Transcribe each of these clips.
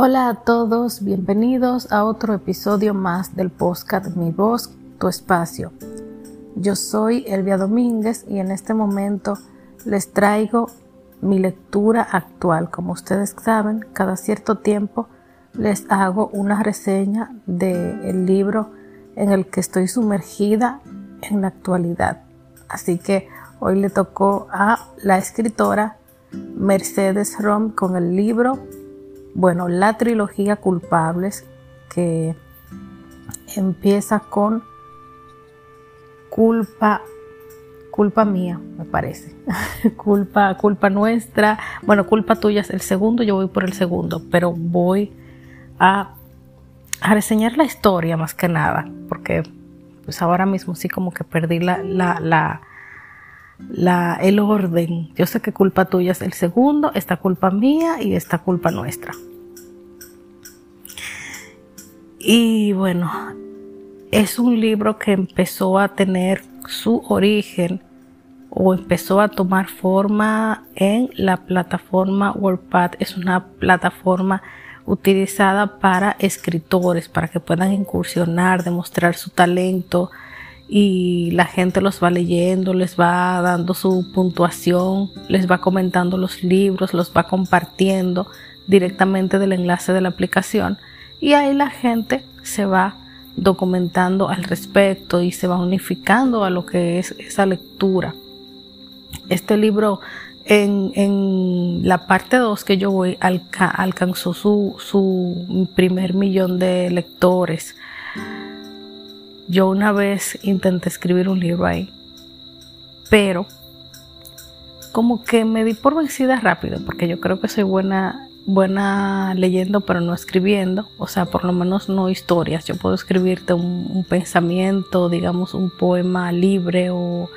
Hola a todos, bienvenidos a otro episodio más del podcast Mi Voz, Tu Espacio. Yo soy Elvia Domínguez y en este momento les traigo mi lectura actual. Como ustedes saben, cada cierto tiempo les hago una reseña del libro en el que estoy sumergida en la actualidad. Así que hoy le tocó a la escritora Mercedes Rom con el libro bueno, la trilogía Culpables que empieza con culpa culpa mía, me parece. culpa culpa nuestra. Bueno, culpa tuya es el segundo, yo voy por el segundo, pero voy a, a reseñar la historia más que nada, porque pues ahora mismo sí como que perdí la, la, la la, el orden. Yo sé que culpa tuya es el segundo, esta culpa mía y esta culpa nuestra. Y bueno, es un libro que empezó a tener su origen o empezó a tomar forma en la plataforma WordPad. Es una plataforma utilizada para escritores, para que puedan incursionar, demostrar su talento y la gente los va leyendo, les va dando su puntuación, les va comentando los libros, los va compartiendo directamente del enlace de la aplicación y ahí la gente se va documentando al respecto y se va unificando a lo que es esa lectura. Este libro en, la parte 2 que yo voy alcanzó su, su primer millón de lectores. Yo una vez intenté escribir un libro ahí, pero como que me di por vencida rápido, porque yo creo que soy buena buena leyendo pero no escribiendo, o sea, por lo menos no historias. Yo puedo escribirte un, pensamiento, digamos un poema libre, o,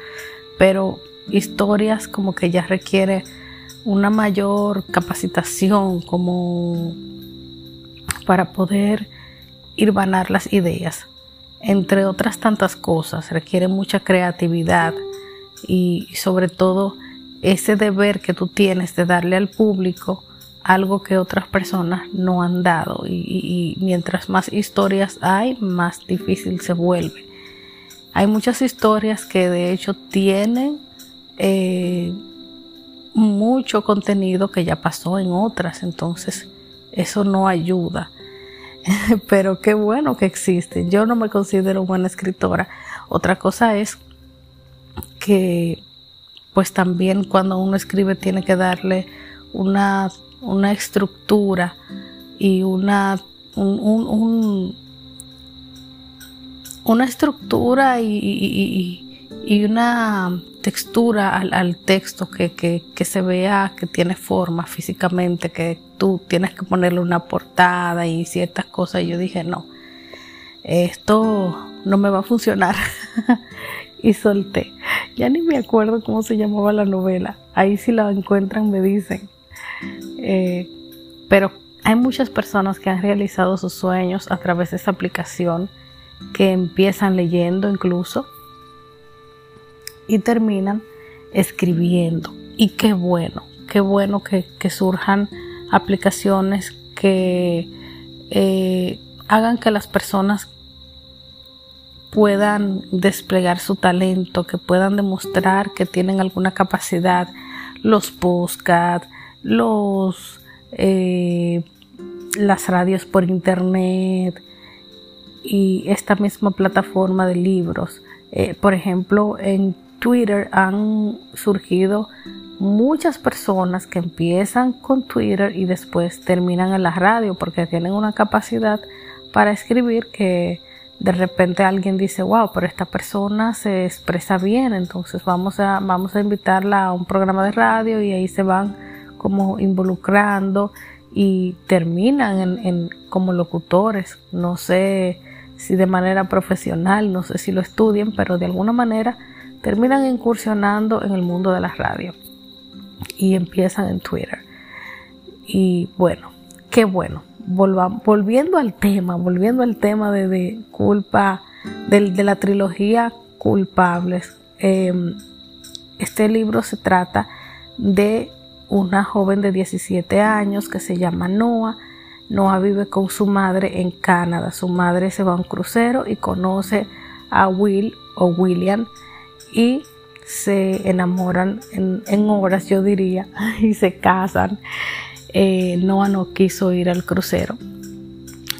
pero historias como que ya requiere una mayor capacitación como para poder ir vanar las ideas. Entre otras tantas cosas, requiere mucha creatividad y sobre todo ese deber que tú tienes de darle al público algo que otras personas no han dado y, mientras más historias hay, más difícil se vuelve. Hay muchas historias que de hecho tienen eh, mucho contenido que ya pasó en otras, entonces eso no ayuda. Pero qué bueno que existen. Yo no me considero buena escritora. Otra cosa es que pues también cuando uno escribe tiene que darle una una estructura y una, una estructura y, una textura al, texto que, se vea que tiene forma físicamente, que tú tienes que ponerle una portada y ciertas cosas. Y yo dije, no, esto no me va a funcionar. y solté. Ya ni me acuerdo cómo se llamaba la novela. Ahí si la encuentran me dicen. Eh, pero hay muchas personas que han realizado sus sueños a través de esta aplicación, que empiezan leyendo incluso y terminan escribiendo. Y qué bueno, qué bueno que, surjan aplicaciones que eh, hagan que las personas puedan desplegar su talento, que puedan demostrar que tienen alguna capacidad, los postcards, los eh, las radios por internet y esta misma plataforma de libros. Eh, por ejemplo, en Twitter han surgido muchas personas que empiezan con Twitter y después terminan en la radio porque tienen una capacidad para escribir que de repente alguien dice, wow, pero esta persona se expresa bien, entonces vamos a, vamos a invitarla a un programa de radio y ahí se van como involucrando y terminan en, como locutores. No sé si de manera profesional, no sé si lo estudien, pero de alguna manera terminan incursionando en el mundo de la radio y empiezan en Twitter. Y bueno, qué bueno. volviendo al tema, volviendo al tema de, culpa, de, la trilogía Culpables. Em, este libro se trata de una joven de 17 años que se llama Noah. Noah vive con su madre en Canadá. Su madre se va a un crucero y conoce a Will o William y se enamoran en, horas, yo diría, y se casan. Eh, Noah no quiso ir al crucero.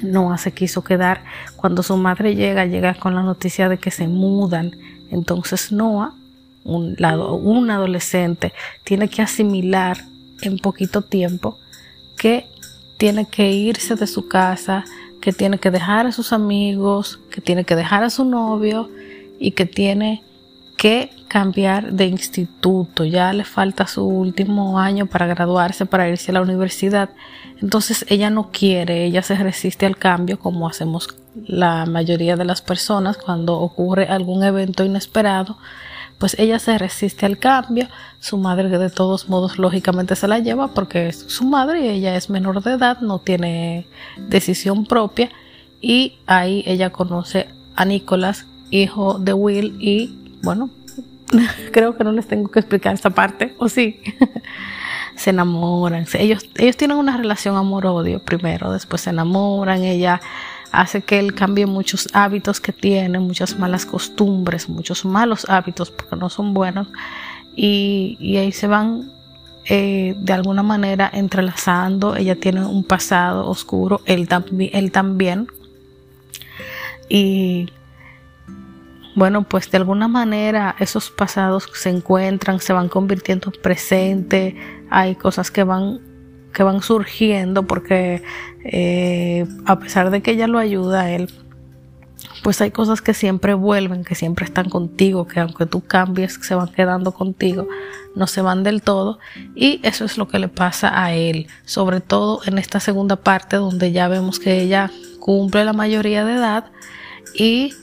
Noah se quiso quedar. Cuando su madre llega, llega con la noticia de que se mudan. Entonces Noah, un, lado, un adolescente, tiene que asimilar en poquito tiempo que tiene que irse de su casa, que tiene que dejar a sus amigos, que tiene que dejar a su novio y que tiene que cambiar de instituto. Ya le falta su último año para graduarse, para irse a la universidad. Entonces ella no quiere, ella se resiste al cambio como hacemos la mayoría de las personas cuando ocurre algún evento inesperado. Pues ella se resiste al cambio, su madre de todos modos lógicamente se la lleva porque es su madre y ella es menor de edad, no tiene decisión propia y ahí ella conoce a Nicolás, hijo de Will y bueno, creo que no les tengo que explicar esta parte, o sí. se enamoran, ellos, ellos tienen una relación amor-odio primero, después se enamoran, ella hace que él cambie muchos hábitos que tiene, muchas malas costumbres, muchos malos hábitos, porque no son buenos, y, ahí se van eh, de alguna manera entrelazando, ella tiene un pasado oscuro, él, él también, y bueno, pues de alguna manera esos pasados se encuentran, se van convirtiendo en presente, hay cosas que van que van surgiendo porque eh, a pesar de que ella lo ayuda a él, pues hay cosas que siempre vuelven, que siempre están contigo, que aunque tú cambies, se van quedando contigo, no se van del todo. Y eso es lo que le pasa a él, sobre todo en esta segunda parte donde ya vemos que ella cumple la mayoría de edad y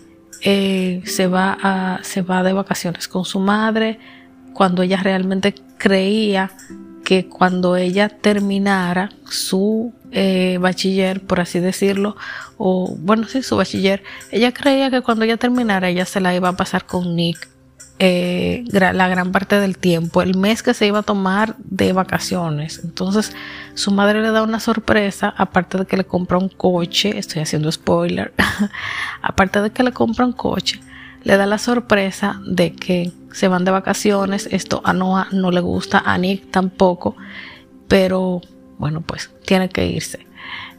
eh, se, va a, se va de vacaciones con su madre cuando ella realmente creía que cuando ella terminara su eh, bachiller, por así decirlo, o bueno, sí, su bachiller, ella creía que cuando ella terminara ella se la iba a pasar con Nick eh, la gran parte del tiempo, el mes que se iba a tomar de vacaciones. Entonces su madre le da una sorpresa, aparte de que le compra un coche, estoy haciendo spoiler, aparte de que le compra un coche, le da la sorpresa de que se van de vacaciones, esto a Noah no le gusta, a Nick tampoco, pero bueno, pues tiene que irse.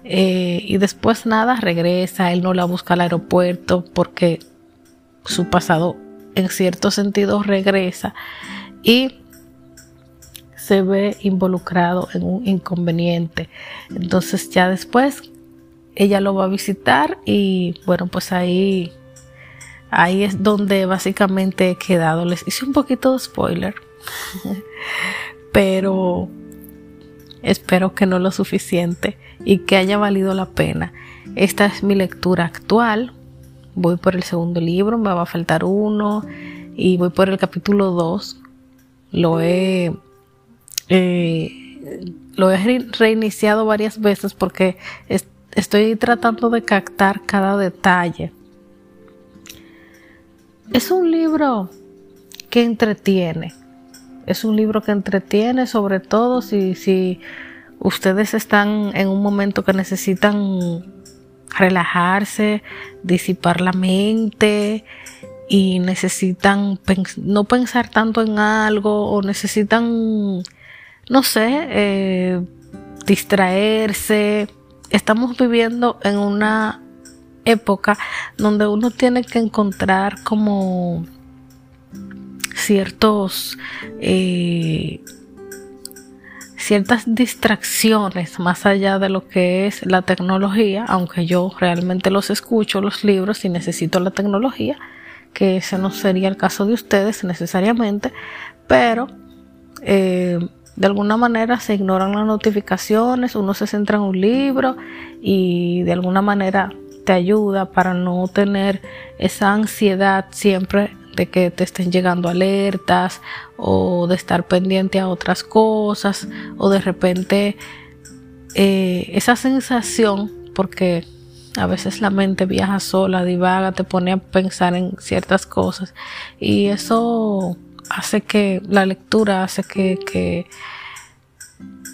Eh, y después nada, regresa, él no la busca al aeropuerto porque su pasado en cierto sentido regresa y se ve involucrado en un inconveniente. Entonces ya después ella lo va a visitar y bueno, pues ahí ahí es donde básicamente he quedado. Les hice un poquito de spoiler, pero espero que no lo suficiente y que haya valido la pena. Esta es mi lectura actual voy por el segundo libro, me va a faltar uno y voy por el capítulo 2. Lo he, eh, lo he reiniciado varias veces porque estoy tratando de captar cada detalle. Es un libro que entretiene. Es un libro que entretiene sobre todo si, si ustedes están en un momento que necesitan relajarse, disipar la mente y necesitan no pensar tanto en algo o necesitan, no sé, eh, distraerse. Estamos viviendo en una época donde uno tiene que encontrar como ciertos eh, ciertas distracciones más allá de lo que es la tecnología, aunque yo realmente los escucho, los libros, y necesito la tecnología, que ese no sería el caso de ustedes necesariamente, pero eh, de alguna manera se ignoran las notificaciones, uno se centra en un libro y de alguna manera te ayuda para no tener esa ansiedad siempre que te estén llegando alertas o de estar pendiente a otras cosas o de repente eh, esa sensación porque a veces la mente viaja sola, divaga, te pone a pensar en ciertas cosas y eso hace que la lectura hace que, que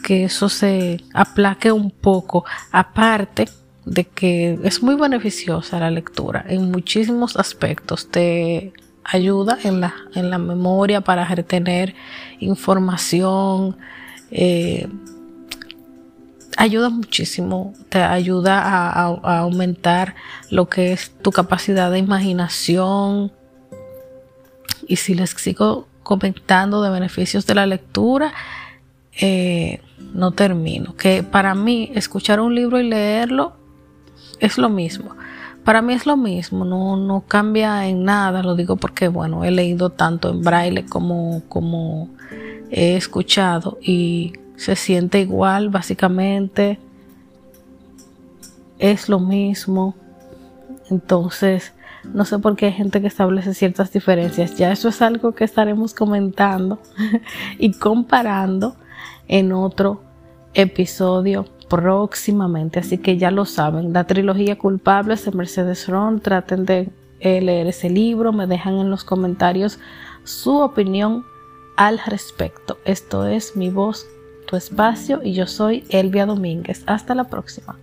que eso se aplaque un poco, aparte de que es muy beneficiosa la lectura en muchísimos aspectos. Te ayuda en la, en la memoria para retener información. Eh, ayuda muchísimo, te ayuda a, aumentar lo que es tu capacidad de imaginación. Y si les sigo comentando de beneficios de la lectura, eh, no termino. Que para mí escuchar un libro y leerlo es lo mismo. Para mí es lo mismo, no, no cambia en nada, lo digo porque, bueno, he leído tanto en braille como, como he escuchado y se siente igual, básicamente es lo mismo. Entonces, no sé por qué hay gente que establece ciertas diferencias. Ya eso es algo que estaremos comentando y comparando en otro episodio próximamente. Así que ya lo saben, la trilogía culpables de Mercedes Ron. Traten de eh, leer ese libro, me dejan en los comentarios su opinión al respecto. Esto es Mi Voz, Tu Espacio y yo soy Elvia Domínguez. Hasta la próxima.